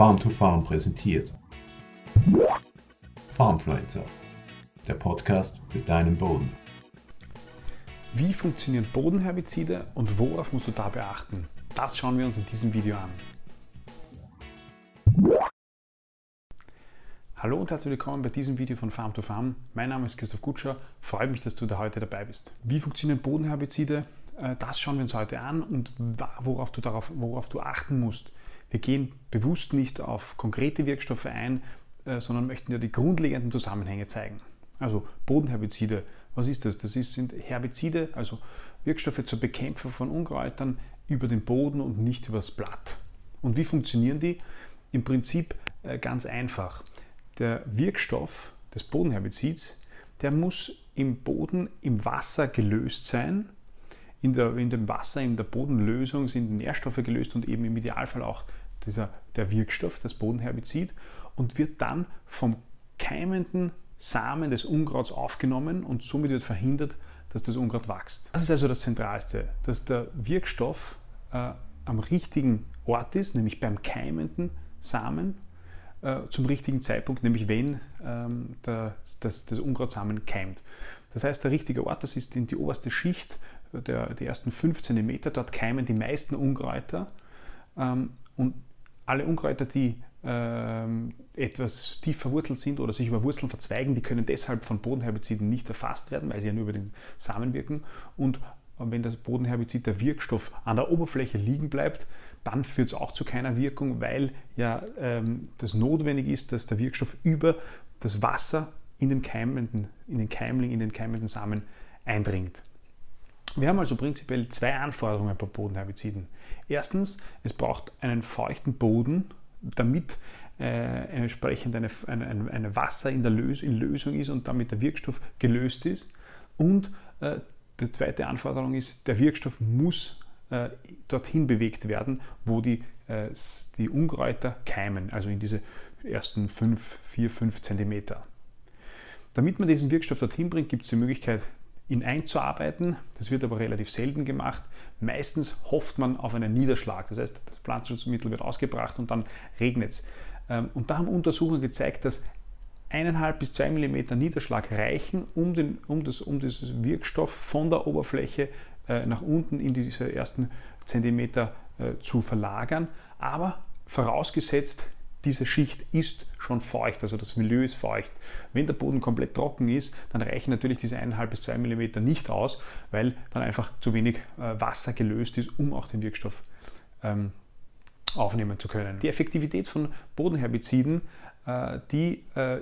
Farm to Farm präsentiert. Farmfluencer, der Podcast für deinen Boden. Wie funktionieren Bodenherbizide und worauf musst du da beachten? Das schauen wir uns in diesem Video an. Hallo und herzlich willkommen bei diesem Video von Farm to Farm. Mein Name ist Christoph Gutscher, freut mich, dass du da heute dabei bist. Wie funktionieren Bodenherbizide? Äh, das schauen wir uns heute an und worauf du, darauf, worauf du achten musst. Wir gehen bewusst nicht auf konkrete Wirkstoffe ein, äh, sondern möchten dir die grundlegenden Zusammenhänge zeigen. Also Bodenherbizide, was ist das? Das sind Herbizide, also Wirkstoffe zur Bekämpfung von Unkräutern über den Boden und nicht übers Blatt. Und wie funktionieren die? Im Prinzip äh, ganz einfach der Wirkstoff des Bodenherbizids, der muss im Boden im Wasser gelöst sein. In, der, in dem Wasser, in der Bodenlösung sind Nährstoffe gelöst und eben im Idealfall auch dieser, der Wirkstoff, das Bodenherbizid, und wird dann vom keimenden Samen des Unkrauts aufgenommen und somit wird verhindert, dass das Unkraut wächst. Das ist also das Zentralste, dass der Wirkstoff äh, am richtigen Ort ist, nämlich beim keimenden Samen äh, zum richtigen Zeitpunkt, nämlich wenn ähm, der, das, das Unkrautsamen keimt. Das heißt, der richtige Ort, das ist in die oberste Schicht, der, die ersten 5 cm, dort keimen die meisten Unkräuter. Ähm, und alle Unkräuter, die ähm, etwas tief verwurzelt sind oder sich über Wurzeln verzweigen, die können deshalb von Bodenherbiziden nicht erfasst werden, weil sie ja nur über den Samen wirken. Und wenn das Bodenherbizid, der Wirkstoff, an der Oberfläche liegen bleibt, dann führt es auch zu keiner Wirkung, weil ja ähm, das notwendig ist, dass der Wirkstoff über das Wasser in den keimenden, in den Keimling, in den keimenden Samen eindringt. Wir haben also prinzipiell zwei Anforderungen bei Bodenherbiziden. Erstens, es braucht einen feuchten Boden, damit äh, entsprechend eine, eine, eine, Wasser in der Lös in Lösung ist und damit der Wirkstoff gelöst ist. Und äh, die zweite Anforderung ist, der Wirkstoff muss äh, dorthin bewegt werden, wo die, äh, die Unkräuter keimen, also in diese ersten 5, 4, 5 cm. Damit man diesen Wirkstoff dorthin bringt, gibt es die Möglichkeit, ihn einzuarbeiten. Das wird aber relativ selten gemacht. Meistens hofft man auf einen Niederschlag. Das heißt, das Pflanzenschutzmittel wird ausgebracht und dann regnet es. Ähm, und da haben Untersuchungen gezeigt, dass 1,5 bis 2 mm Niederschlag reichen, um, den, um, das, um das Wirkstoff von der Oberfläche äh, nach unten in diese ersten Zentimeter äh, zu verlagern. Aber vorausgesetzt, diese Schicht ist schon feucht, also das Milieu ist feucht. Wenn der Boden komplett trocken ist, dann reichen natürlich diese 1,5 bis 2 mm nicht aus, weil dann einfach zu wenig äh, Wasser gelöst ist, um auch den Wirkstoff ähm, aufnehmen zu können. Die Effektivität von Bodenherbiziden, äh, die äh,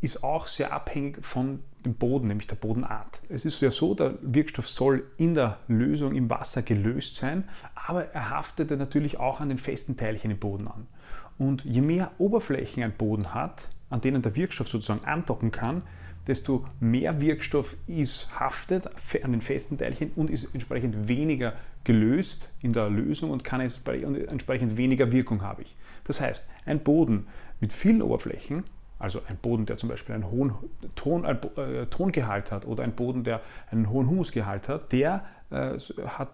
ist auch sehr abhängig von dem Boden, nämlich der Bodenart. Es ist ja so, der Wirkstoff soll in der Lösung im Wasser gelöst sein, aber er haftet natürlich auch an den festen Teilchen im Boden an. Und je mehr Oberflächen ein Boden hat, an denen der Wirkstoff sozusagen andocken kann, desto mehr Wirkstoff ist haftet an den festen Teilchen und ist entsprechend weniger gelöst in der Lösung und kann entsprechend weniger Wirkung habe ich. Das heißt, ein Boden mit vielen Oberflächen also ein Boden, der zum Beispiel einen hohen Ton, äh, Tongehalt hat oder ein Boden, der einen hohen Humusgehalt hat, der äh, hat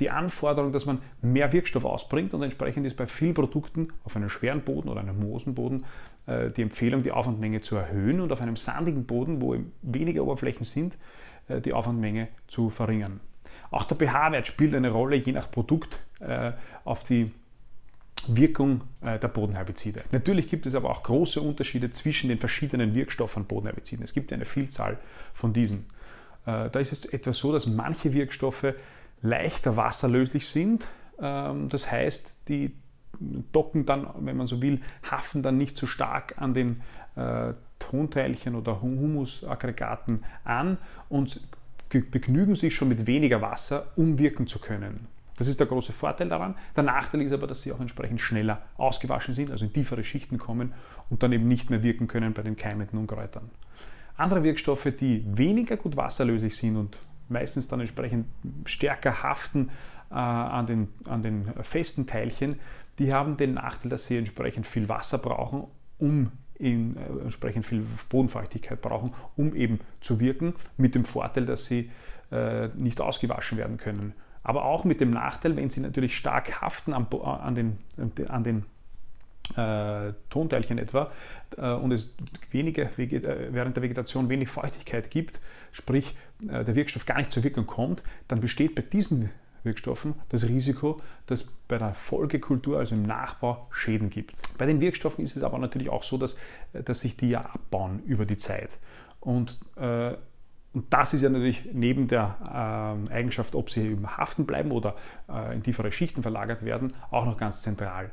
die Anforderung, dass man mehr Wirkstoff ausbringt und entsprechend ist bei vielen Produkten auf einem schweren Boden oder einem moosen Boden äh, die Empfehlung, die Aufwandmenge zu erhöhen und auf einem sandigen Boden, wo weniger Oberflächen sind, äh, die Aufwandmenge zu verringern. Auch der pH-Wert spielt eine Rolle, je nach Produkt, äh, auf die Wirkung äh, der Bodenherbizide. Natürlich gibt es aber auch große Unterschiede zwischen den verschiedenen Wirkstoffen Bodenherbiziden. Es gibt eine Vielzahl von diesen. Äh, da ist es etwa so, dass manche Wirkstoffe leichter wasserlöslich sind. Ähm, das heißt, die docken dann, wenn man so will, haften dann nicht so stark an den äh, Tonteilchen oder Humusaggregaten an und begnügen sich schon mit weniger Wasser, um wirken zu können. Das ist der große Vorteil daran. Der Nachteil ist aber, dass sie auch entsprechend schneller ausgewaschen sind, also in tiefere Schichten kommen und dann eben nicht mehr wirken können bei den keimenden Unkräutern. Andere Wirkstoffe, die weniger gut wasserlöslich sind und meistens dann entsprechend stärker haften äh, an, den, an den festen Teilchen, die haben den Nachteil, dass sie entsprechend viel Wasser brauchen, um in, äh, entsprechend viel Bodenfeuchtigkeit brauchen, um eben zu wirken, mit dem Vorteil, dass sie äh, nicht ausgewaschen werden können aber auch mit dem Nachteil, wenn sie natürlich stark haften an, an, den, an den äh, Tonteilchen etwa äh, und es wenige, äh, während der Vegetation wenig Feuchtigkeit gibt, sprich äh, der Wirkstoff gar nicht zur Wirkung kommt, dann besteht bei diesen Wirkstoffen das Risiko, dass bei der Folgekultur, also im Nachbau, Schäden gibt. Bei den Wirkstoffen ist es aber natürlich auch so, dass, äh, dass sich die ja abbauen über die Zeit. Und, äh, und das ist ja natürlich neben der äh, Eigenschaft, ob sie eben haften bleiben oder äh, in tiefere Schichten verlagert werden, auch noch ganz zentral.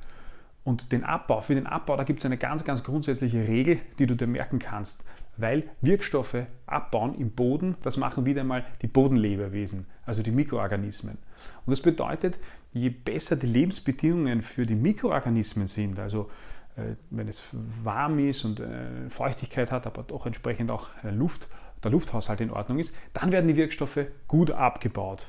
Und den Abbau, für den Abbau, da gibt es eine ganz, ganz grundsätzliche Regel, die du dir merken kannst. Weil Wirkstoffe abbauen im Boden, das machen wieder einmal die Bodenlebewesen, also die Mikroorganismen. Und das bedeutet, je besser die Lebensbedingungen für die Mikroorganismen sind, also äh, wenn es warm ist und äh, Feuchtigkeit hat, aber doch entsprechend auch Luft, der Lufthaushalt in Ordnung ist, dann werden die Wirkstoffe gut abgebaut.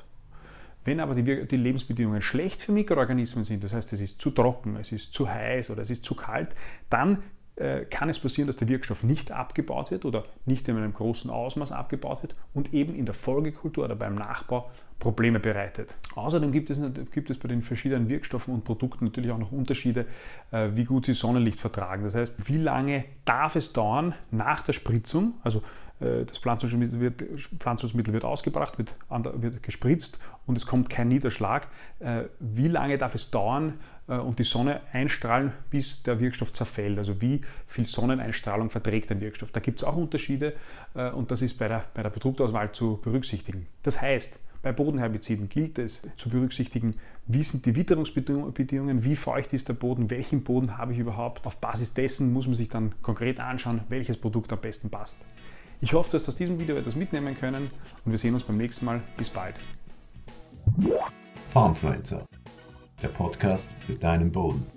Wenn aber die, die, Lebensbedingungen schlecht für Mikroorganismen sind, das heißt es ist zu trocken, es ist zu heiß oder es ist zu kalt, dann äh, kann es passieren, dass der Wirkstoff nicht abgebaut wird oder nicht in einem großen Ausmaß abgebaut wird und eben in der Folgekultur oder beim Nachbau Probleme bereitet. Außerdem gibt es, gibt es bei den verschiedenen Wirkstoffen und Produkten natürlich auch noch Unterschiede, äh, wie gut sie Sonnenlicht vertragen. Das heißt, wie lange darf es dauern nach der Spritzung, also das Pflanzenschutzmittel wird, Pflanzenschutzmittel wird ausgebracht, wird, wird, gespritzt und es kommt kein Niederschlag. Äh, wie lange darf es dauern äh, und die Sonne einstrahlen, bis der Wirkstoff zerfällt? Also wie viel Sonneneinstrahlung verträgt ein Wirkstoff? Da gibt es auch Unterschiede und das ist bei der, bei der Produktauswahl zu berücksichtigen. Das heißt, bei Bodenherbiziden gilt es zu berücksichtigen, wie sind die Witterungsbedingungen, wie feucht ist der Boden, welchen Boden habe ich überhaupt. Auf Basis dessen muss man sich dann konkret anschauen, welches Produkt am besten passt. Ich hoffe, dass aus diesem Video etwas mitnehmen können und wir sehen uns beim nächsten Mal. Bis bald. Farmfluencer, der Podcast für deinen Boden.